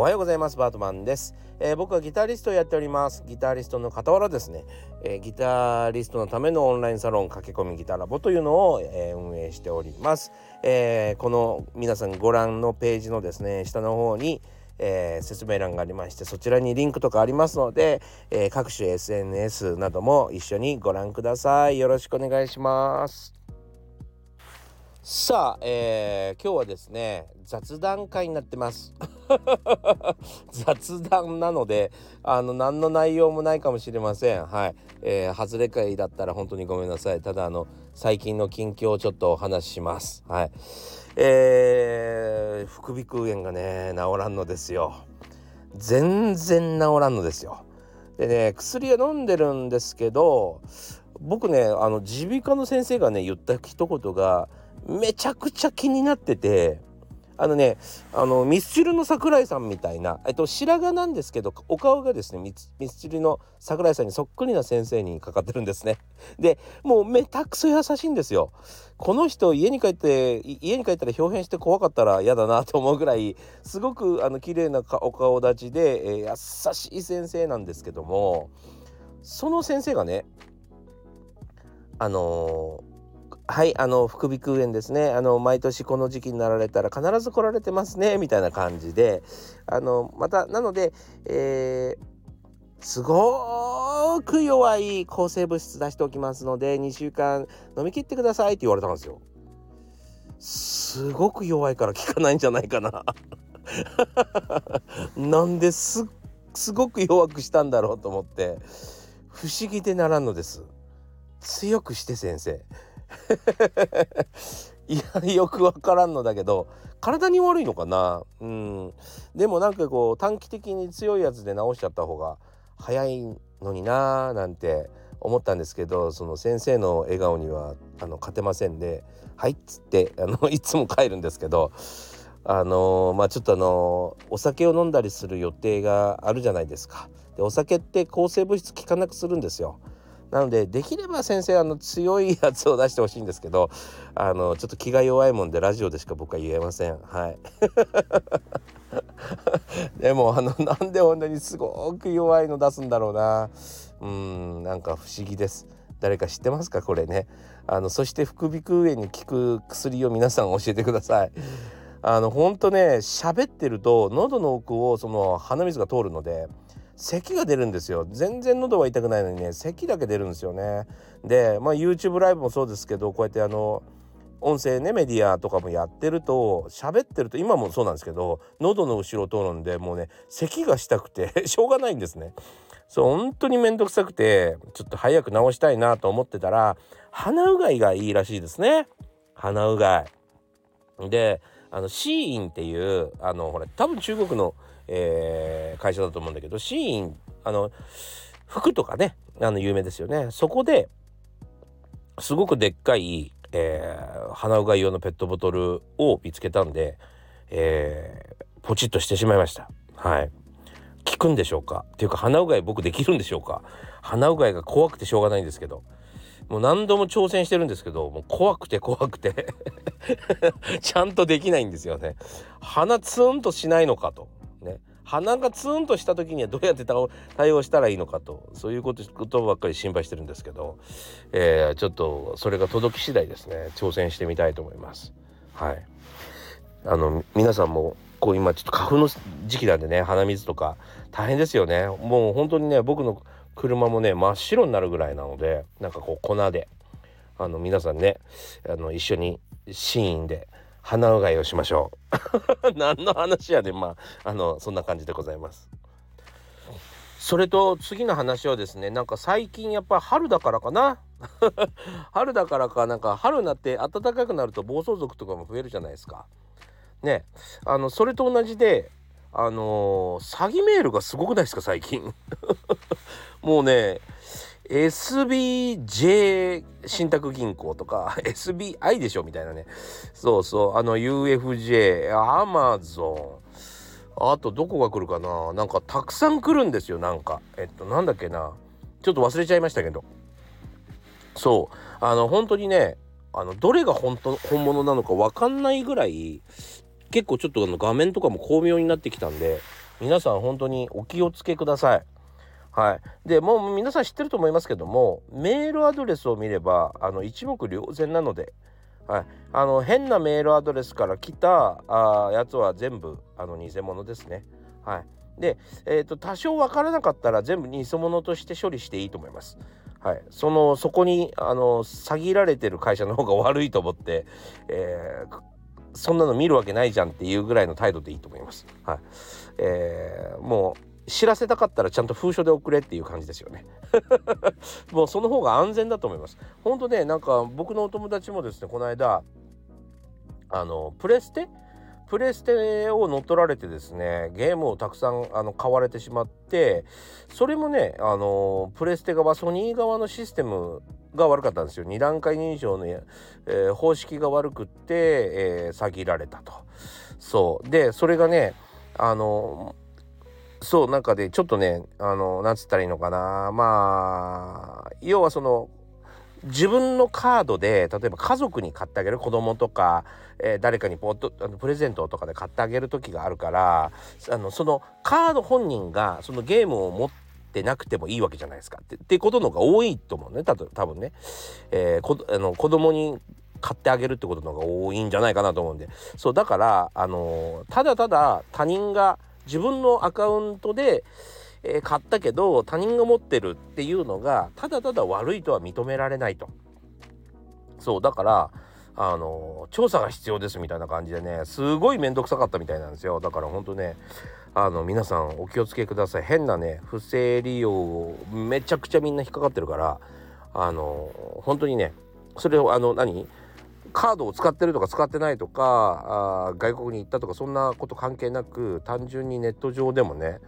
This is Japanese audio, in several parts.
おはようございます。バートマンです、えー、僕はギタリストをやっております。ギタリストの傍らですね、えー、ギタリストのためのオンラインサロン駆け込みギタラボというのを、えー、運営しております、えこの皆さんご覧のページのですね下の方にえー、説明欄がありましてそちらにリンクとかありますので、えー、各種 SNS なども一緒にご覧ください。よろしくお願いします。さあ、えー、今日はですね雑談会になってます。雑談なのであの何の内容もないかもしれません。はい、えー、外れ会だったら本当にごめんなさい。ただあの最近の近況をちょっとお話しします。はい。えー、副鼻腔炎がね治らんのですよ。全然治らんのですよ。でね薬は飲んでるんですけど僕ねあの耳鼻科の先生がね言った一言がめちゃくちゃ気になっててあのねあのミスチルの桜井さんみたいな、えっと、白髪なんですけどお顔がですねミスチルの桜井さんにそっくりな先生にかかってるんですね。でもうめたくそ優しいんですよ。この人家に帰って家に帰ったら表変して怖かったら嫌だなと思うぐらいすごくあの綺麗なお顔立ちで、えー、優しい先生なんですけどもその先生がねあのーはいあの副鼻腔炎ですねあの毎年この時期になられたら必ず来られてますねみたいな感じであのまたなので、えー、すごく弱い抗生物質出しておきますので2週間飲み切ってくださいって言われたんですよ。すごく弱いから効かないんじゃないかな なんですすごく弱くしたんだろうと思って不思議でならんのです。強くして先生。いやよくわからんのだけど体に悪いのかな？うんでもなんかこう短期的に強いやつで治しちゃった方が早いのになーなんて思ったんですけどその先生の笑顔にはあの勝てませんで「はい」っつってあの いつも帰るんですけどあの、まあちょっとあの、お酒を飲んだりする予定があるじゃないですか。でお酒って抗生物質効かなくするんですよ。なのでできれば先生あの強いやつを出してほしいんですけどあのちょっと気が弱いもんでラジオでしか僕は言えません。はい。でもあのなんでこんなにすごく弱いの出すんだろうな。うんなんか不思議です。誰か知ってますか？これね。あのそして副鼻腔炎に効く薬を皆さん教えてください。あのほんとね喋ってると喉の奥をその鼻水が通るので咳が出るんですよ。全然喉は痛くないのにね咳だけ出るんですよね。でまあ YouTube ライブもそうですけどこうやってあの音声ねメディアとかもやってると喋ってると今もそうなんですけど喉の後ろを通るんでもうね咳がしたくて しょうがないんですね。そう本当に面倒くさくてちょっと早く治したいなと思ってたら鼻うがいがいいらしいですね。鼻うがい。であのシーインっていうあのほら多分中国のえー、会社だと思うんだけどシーンあの服とかねあの有名ですよね。そこですごくでっかい、えー、鼻うがい用のペットボトルを見つけたんで、えー、ポチッとしてしまいました。はい。効くんでしょうか？っていうか鼻うがい僕できるんでしょうか？鼻うがいが怖くてしょうがないんですけど。もう何度も挑戦してるんですけどもう怖くて怖くて。ちゃんとできないんですよね。鼻ツーンとしないのかと。ね。鼻がツンとした時にはどうやって対応したらいいのかと。そういうことことばっかり心配してるんですけど、えー、ちょっとそれが届き次第ですね。挑戦してみたいと思います。はい。あの皆さんもこう今ちょっと花粉の時期なんでね鼻水とか大変ですよね。もう本当にね僕の車もね真っ白になるぐらいなのでなんかこう粉であの皆さんねあの一緒にシーンで鼻うがいをしましょう。何の話やでまあ。あのそんな感じでございます。それと次の話はですねなんか最近やっぱ春だからかな。春だからかなんか春になって暖かくなると暴走族とかも増えるじゃないですか。ね。あのそれと同じであのー、詐欺メールがすごくないですか最近。もうね SBJ 信託銀行とか SBI でしょみたいなね。そうそう。あの UFJ アマゾンあとどこが来るかな？なんかたくさん来るんですよなんか。えっとなんだっけな？ちょっと忘れちゃいましたけど。そう。あの本当にねあのどれが本当本物なのか分かんないぐらい結構ちょっとあの画面とかも巧妙になってきたんで皆さん本当にお気をつけください。はい、でもう皆さん知ってると思いますけどもメールアドレスを見ればあの一目瞭然なので、はい、あの変なメールアドレスから来たあやつは全部あの偽物ですね。はい、で、えーと、多少分からなかったら全部偽物として処理していいと思います。はい、そのそこにあの詐欺られてる会社の方が悪いと思って、えー、そんなの見るわけないじゃんっていうぐらいの態度でいいと思います。はいえー、もう知らせたかったらちゃんと封書で送れっていう感じですよね。もうその方が安全だと思います。本当ねなんか僕のお友達もですねこの間あのプレステ？プレステを乗っ取られてですねゲームをたくさんあの買われてしまってそれもねあのプレステ側ソニー側のシステムが悪かったんですよ2段階認証の、えー、方式が悪くって、えー、詐欺られたとそうでそれがねあのそうなんかでちょっとねあのなんつったらいいのかな。まあ要はその自分のカードで例えば家族に買ってあげる子供とか、えー、誰かにポッとあのプレゼントとかで買ってあげる時があるからあのそのカード本人がそのゲームを持ってなくてもいいわけじゃないですか。ってってことの方が多いと思うね多分ね、えー、こあの子供に買ってあげるってことの方が多いんじゃないかなと思うんで。そうだからあの、ただただ他人が自分のアカウントでえー、買ったけど他人が持ってるっていうのがただただ悪いとは認められないと。そうだからあの調査が必要ですみたいな感じでねすごい面倒くさかったみたいなんですよ。だからほんとねあの皆さんお気をつけください。変なね不正利用をめちゃくちゃみんな引っかかってるからあの本当にねそれをあの何？カードを使ってるとか使ってないとかあ外国に行ったとかそんなこと関係なく単純にネット上でもね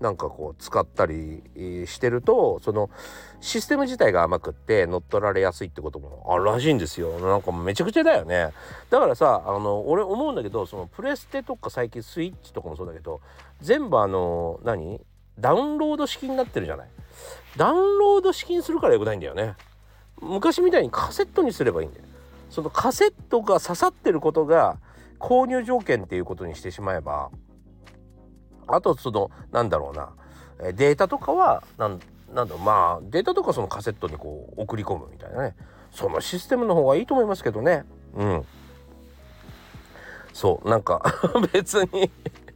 なんかこう使ったりしてるとそのシステム自体が甘くって乗っ取られやすいってこともあるらしいんですよ。なんかめちゃくちゃだよね。だからさあの俺思うんだけどそのプレステとか最近スイッチとかもそうだけど全部あの何？ダウンロード式になってるじゃない？ダウンロード式にするからよくないんだよね。昔みたいにカセットにすればいいんだよ。そのカセットが刺さってることが購入条件っていうことにしてしまえばあとそのなんだろうなデータとかはなんなんだろうまあデータとかそのカセットにこう送り込むみたいなね。そのシステムの方がいいと思いますけどね。うん。そうなんか 別に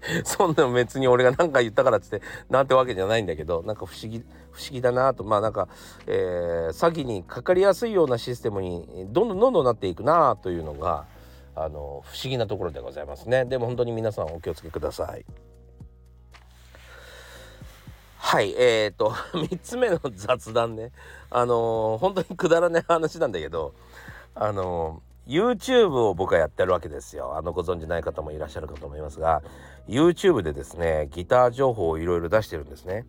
そんなの別に俺が何か言ったからっつってなんてわけじゃないんだけどなんか不思議不思議だなと。まあなんか、えー、詐欺にかかりやすいようなシステムにどんどんどんどんなっていくなというのがあの不思議なところでございますね。でも本当に皆さんお気をつけください。はいえーと 3つ目の雑談ね。あの、本当にくだらない話なんだけどあの、YouTube を僕はやってるわけですよ。あのご存じない方もいらっしゃるかと思いますが YouTube でですねギター情報をいろいろ出してるんですね。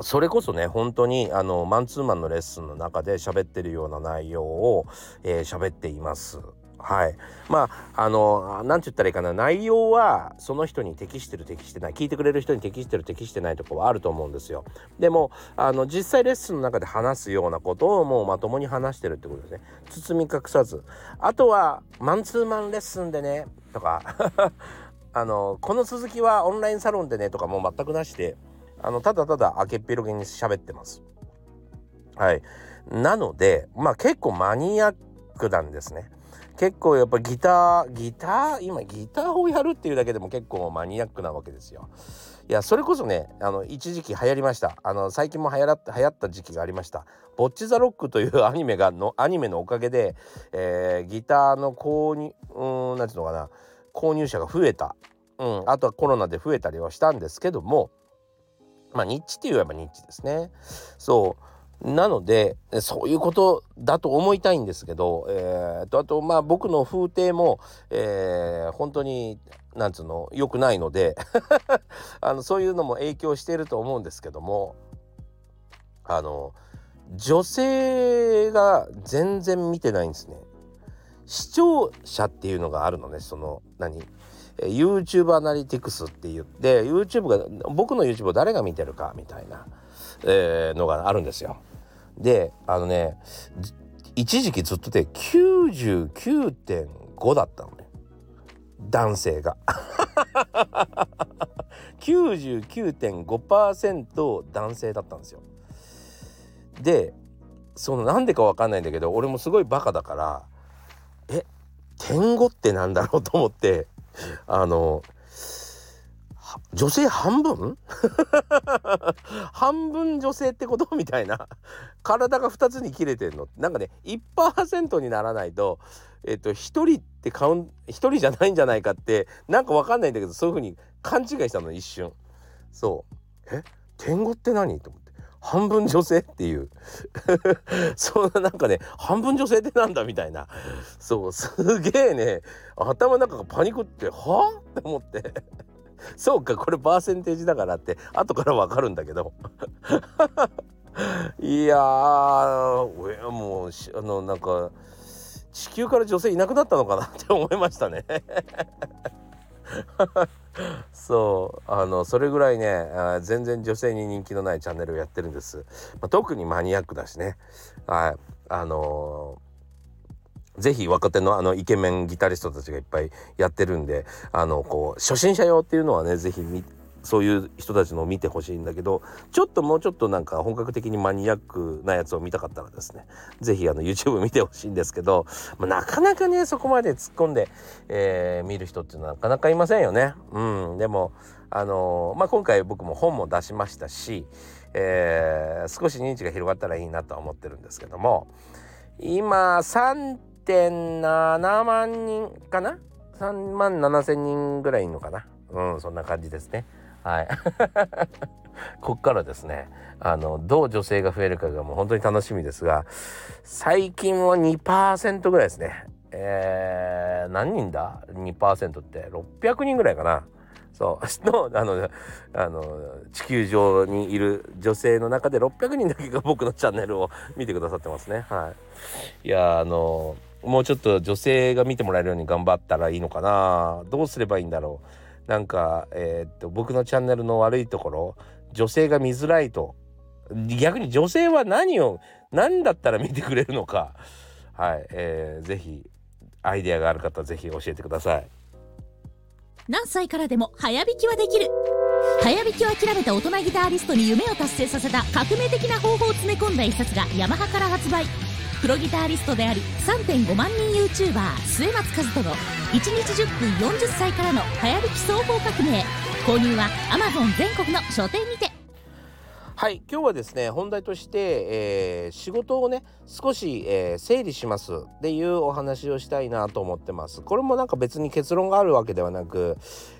それこそね本当にあのマンツーマンのレッスンの中で喋ってるような内容を喋、えー、っています。はい。まあ、あの、なんて言ったらいいかな、内容はその人に適してる適してない、聞いてくれる人に適してる適してないとこはあると思うんですよ。でも、あの、実際レッスンの中で話すようなことをもうまともに話してるってことですね。包み隠さず。あとは、マンツーマンレッスンでね、とか、あの、この続きはオンラインサロンでね、とかもう全くなしで、あの、ただただ開けっぴろげに喋ってます。はい。なので、まあ結構マニアックなんですね。結構やっぱギターギター今ギターをやるっていうだけでも結構マニアックなわけですよ。いやそれこそねあの一時期流行りました。あの最近も流行った流行った時期がありました「ボッチ・ザ・ロック」というアニメがのアニメのおかげで、えー、ギターの購入うんなんていうのかな。購入者が増えた、うん、あとはコロナで増えたりはしたんですけども。まあニッチって言えばニッチですね。そう。なのでそういうことだと思いたいんですけど、えー、とあとまあ僕の風景も、えー、本当になんつうの良くないので あのそういうのも影響していると思うんですけどもあの女性が全然見てないんですね。視聴者っていうのがあるのねその何 YouTube アナリティクスって言って YouTube が僕の YouTube を誰が見てるかみたいな、えー、のがあるんですよ。であのね一時期ずっとで99.5だったのね男性が 99.5%男性だったんですよ。でそのなんでかわかんないんだけど俺もすごいバカだからえ点5ってなんだろうと思ってあの女性半分？半分女性ってこと？みたいな。体が2つに切れてんの。なんかね1%にならないとえっと1人ってカウン1人じゃないんじゃないかってなんか分かんないんだけどそういう風に勘違いしたの一瞬。そう。え？天狗って何？と思って。半分女性っていう。そんななんかね半分女性ってなんだ？みたいな。そうすげえね。頭の中がパニクっては？あって思って。そうかこれパーセンテージだからって後から分かるんだけど。いやーもうあのなんか地球から女性いなくなったのかなって思いましたね。そうあのそれぐらいね全然女性に人気のないチャンネルをやってるんです、まあ、特にマニアックだしね。はい。あの、ぜひ若手のあのイケメンギタリストたちがいっぱいやってるんであのこう初心者用っていうのはねぜひそういう人たちのを見てほしいんだけどちょっともうちょっとなんか本格的にマニアックなやつを見たかったらですね是非あの YouTube 見てほしいんですけど、まあ、なかなかねそこまで突っ込んで、えー、見る人っていうのはなかなかいませんよね。うん、でもあのー、まあ、今回僕も本も出しましたし、えー、少し認知が広がったらいいなとは思ってるんですけども今3.7万人かな？3万7千人ぐらいいるのかな？うんそんな感じですね。はい。こっからですね。あのどう女性が増えるかがもう本当に楽しみですが最近は2%ぐらいですね。えー、何人だ？2%って600人ぐらいかな。そう。のあのあの地球上にいる女性の中で600人だけが僕のチャンネルを見てくださってますね。はい。いやあのもうちょっと女性が見てもらえるように頑張ったらいいのかな。どうすればいいんだろう。なんか、えー、っと僕のチャンネルの悪いところ女性が見づらいと。逆に女性は何を何だったら見てくれるのか。はい、えー、ぜひアイデアがある方ぜひ教えてください。何歳からでも早弾きはできる。早弾きを諦めた大人ギタリストに夢を達成させた革命的な方法を詰め込んだ一冊がヤマハから発売。プロギタリストであり3.5万人 YouTuber 末松和人の1日10分40歳からの早弾き総合革命。購入は Amazon 全国の書店にて。はい今日はですね本題として、えー、仕事をね少し、えー、整理します。っていうお話をしたいなと思ってます。これもなんか別に結論があるわけではなく、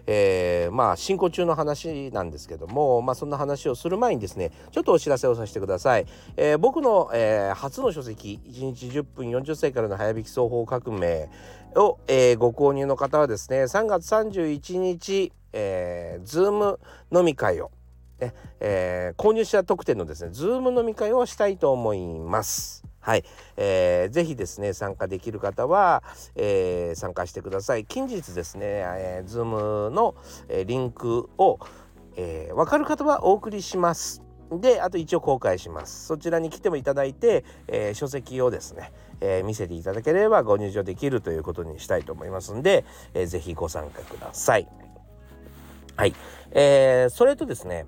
えー、まあ進行中の話なんですけどもまあそんな話をする前にですねちょっとお知らせをさせてください、え僕の、え初の書籍1日10分40歳からの早引き双方革命を、えご購入の方はですね3月31日、えー、ズーム飲み会をねえー、購入者特典のですね、ズーム飲み会をしたいと思います。はい、えー、ぜひですね参加できる方は、えー、参加してください。近日ですね、えー、ズームの、えー、リンクを、えー、分かる方はお送りします。であと一応公開します。そちらに来てもいただいて、えー、書籍をですね、えー、見せていただければご入場できるということにしたいと思いますんで、えー、ぜひご参加ください。はい、えー、それとですね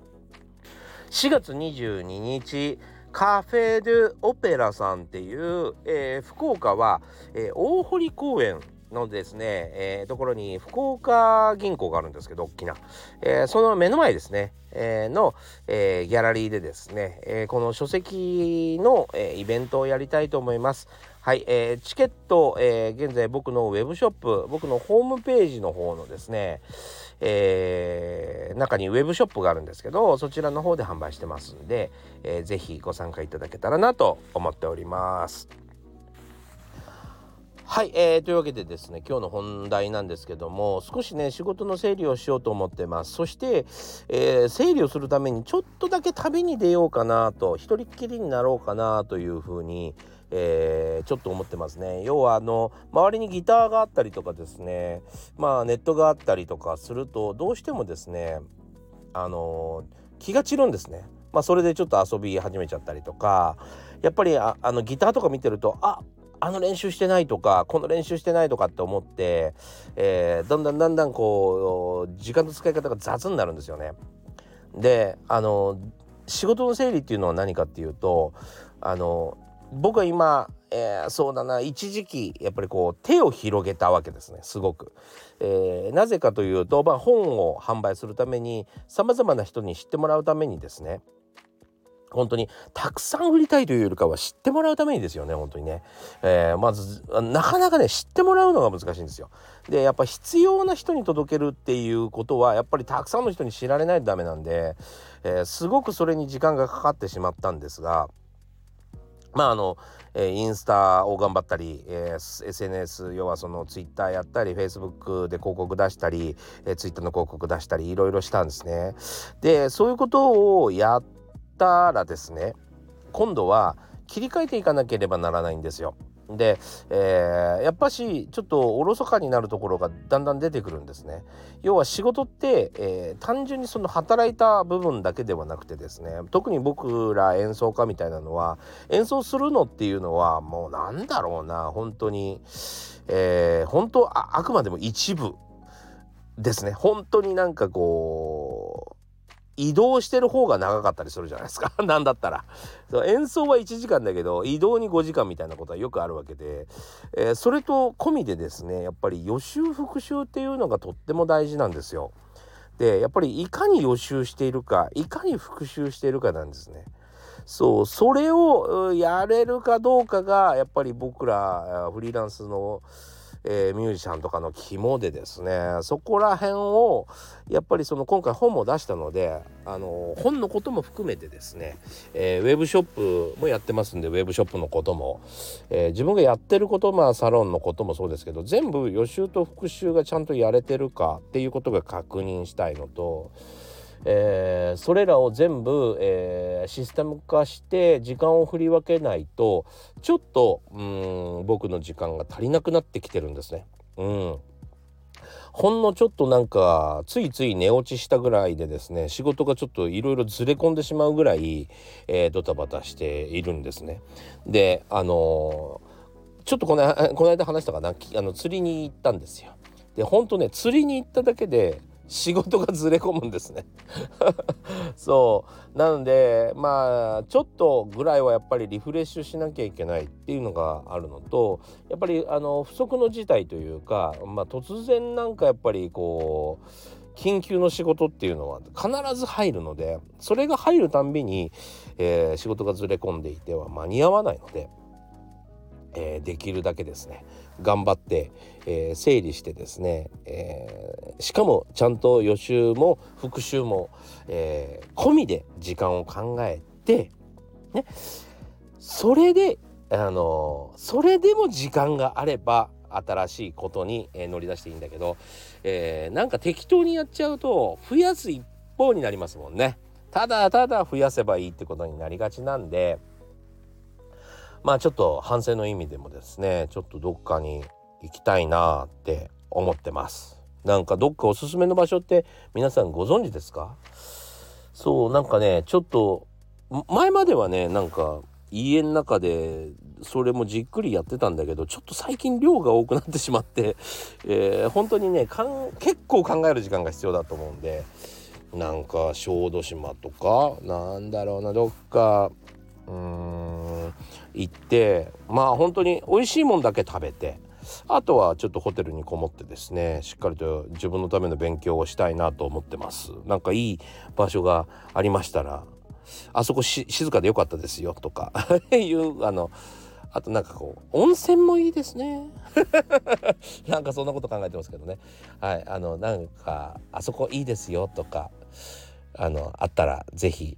4月22日カフェ・ドゥ・オペラさんっていう、えー、福岡は、えー、大堀公園のですね、えー、ところに福岡銀行があるんですけど大きな、えー、その目の前ですね、えー、の、えー、ギャラリーでですね、えー、この書籍の、えー、イベントをやりたいと思います。はい、えー、チケット、えー、現在僕のウェブショップ僕のホームページの方のですね、えー、中にウェブショップがあるんですけどそちらの方で販売してますんで、えー、ぜご参加いただけたらなと思っております。はい、えー、というわけでですね今日の本題なんですけども少しね仕事の整理をしようと思ってます。そして、えー、整理をするためにちょっとだけ旅に出ようかなと一人っきりになろうかなというふうに、えー、ちょっと思ってますね。要はあの周りにギターがあったりとかですねまあネットがあったりとかするとどうしてもですねあの気が散るんですね。まあそれでちょっと遊び始めちゃったりとかやっぱりあのギターとか見てるとああの練習してないとかこの練習してないとかって思って、えー、だんだんだんだんこう時間の使い方が雑になるんですよね。であの仕事の整理っていうのは何かっていうとあの僕は今、えー、そうだな一時期やっぱりこう手を広げたわけですねすごく。えー、なぜかというと、まあ、本を販売するためにさまざまな人に知ってもらうためにですね本当にたくさん売りたいというよりかは知ってもらうためにですよね本当にね、えー、まずなかなかね知ってもらうのが難しいんですよでやっぱ必要な人に届けるっていうことはやっぱりたくさんの人に知られないとダメなんで、えー、すごくそれに時間がかかってしまったんですがまああの、え、インスタを頑張ったり、え、SNS 要はそのツイッターやったりフェイスブックで広告出したり、えー、ツイッターの広告出したりいろいろしたんですね。でそういうことをやっったらですね今度は切り替えていかなければならないんですよ。で、えー、やっぱしちょっとおろそかになるところがだんだん出てくるんですね。要は仕事って、えー、単純にその働いた部分だけではなくてですね特に僕ら演奏家みたいなのは演奏するのっていうのはもうなんだろうな本当に、えー、本当ああくまでも一部ですね本当になんかこう移動してる方が長かったりするじゃないですか なんだったらそう演奏は1時間だけど移動に5時間みたいなことはよくあるわけで、えー、それと込みでですねやっぱり予習復習っていうのがとっても大事なんですよ。でやっぱりいかに予習しているかいかに復習しているかなんですね。そうそれをやれるかどうかがやっぱり僕らフリーランスのえー、ミュージシャンとかの肝でですねそこら辺をやっぱりその今回本も出したのであの本のことも含めてですね、えー、ウェブショップもやってますんでウェブショップのことも、えー、自分がやってることまあサロンのこともそうですけど全部予習と復習がちゃんとやれてるかっていうことが確認したいのとえー、それらを全部、えー、システム化して時間を振り分けないとちょっとうん僕の時間が足りなくなってきてるんですね。うんほんのちょっとなんかついつい寝落ちしたぐらいでですね仕事がちょっといろいろずれ込んでしまうぐらい、えー、ドタバタしているんですね。であのー、ちょっとこの この間話したかな？あの釣りに行ったんですよ。でほんとね釣りに行っただけで仕事がずれ込むんですね そうなのでまあちょっとぐらいはやっぱりリフレッシュしなきゃいけないっていうのがあるのとやっぱりあの不測の事態というか、まあ、突然なんかやっぱりこう緊急の仕事っていうのは必ず入るのでそれが入るたんびに、えー、仕事がずれ込んでいては間に合わないので。えー、できるだけですね頑張って、えー、整理してですね、えー、しかもちゃんと予習も復習も、え込みで時間を考えてねそれであのそれでも時間があれば新しいことに、え乗り出していいんだけど、えなんか適当にやっちゃうと増やす一方になりますもんね。ただただ増やせばいいってことになりがちなんでまあちょっと反省の意味でもですねちょっとどっかに行きたいなって思ってます。なんかどっかおすすめの場所って皆さんご存知ですか？そうなんかねちょっと前まではねなんか家の中でそれもじっくりやってたんだけどちょっと最近量が多くなってしまって、えー、本当にねかん結構考える時間が必要だと思うんでなんか小豆島とかなんだろうなどっかうん行ってまあ本当に美味しいもんだけ食べてあとはちょっとホテルにこもってですねしっかりと自分のための勉強をしたいなと思ってます。なんかいい場所がありましたらあそこ静かでよかったですよとか いうあのあとなんかこう温泉もいいですね。なんかそんなこと考えてますけどね。はいあのなんかあそこいいですよとかあのあったら是非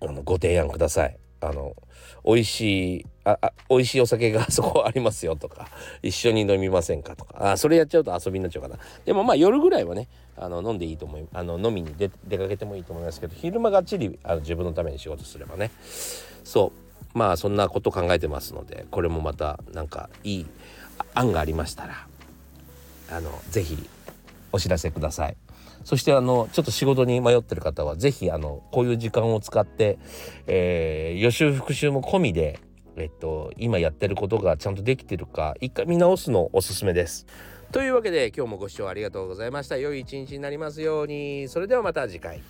あのご提案ください。あの美味しいああ美味しいお酒が そこありますよとか一緒に飲みませんかとかあそれやっちゃうと遊びになっちゃうかなでもまあ夜ぐらいはねあの飲んでいいと思いあの飲みに出出かけてもいいと思いますけど昼間がっちりあの自分のために仕事すればねそうまあそんなこと考えてますのでこれもまたなんかいい案がありましたらあの是非お知らせください。そしてあのちょっと仕事に迷ってる方は是非あのこういう時間を使って、えー、予習復習も込みで、えっと今やってることがちゃんとできてるか一回見直すのおすすめです。というわけで今日もご視聴ありがとうございました。良い一日になりますように。それではまた次回。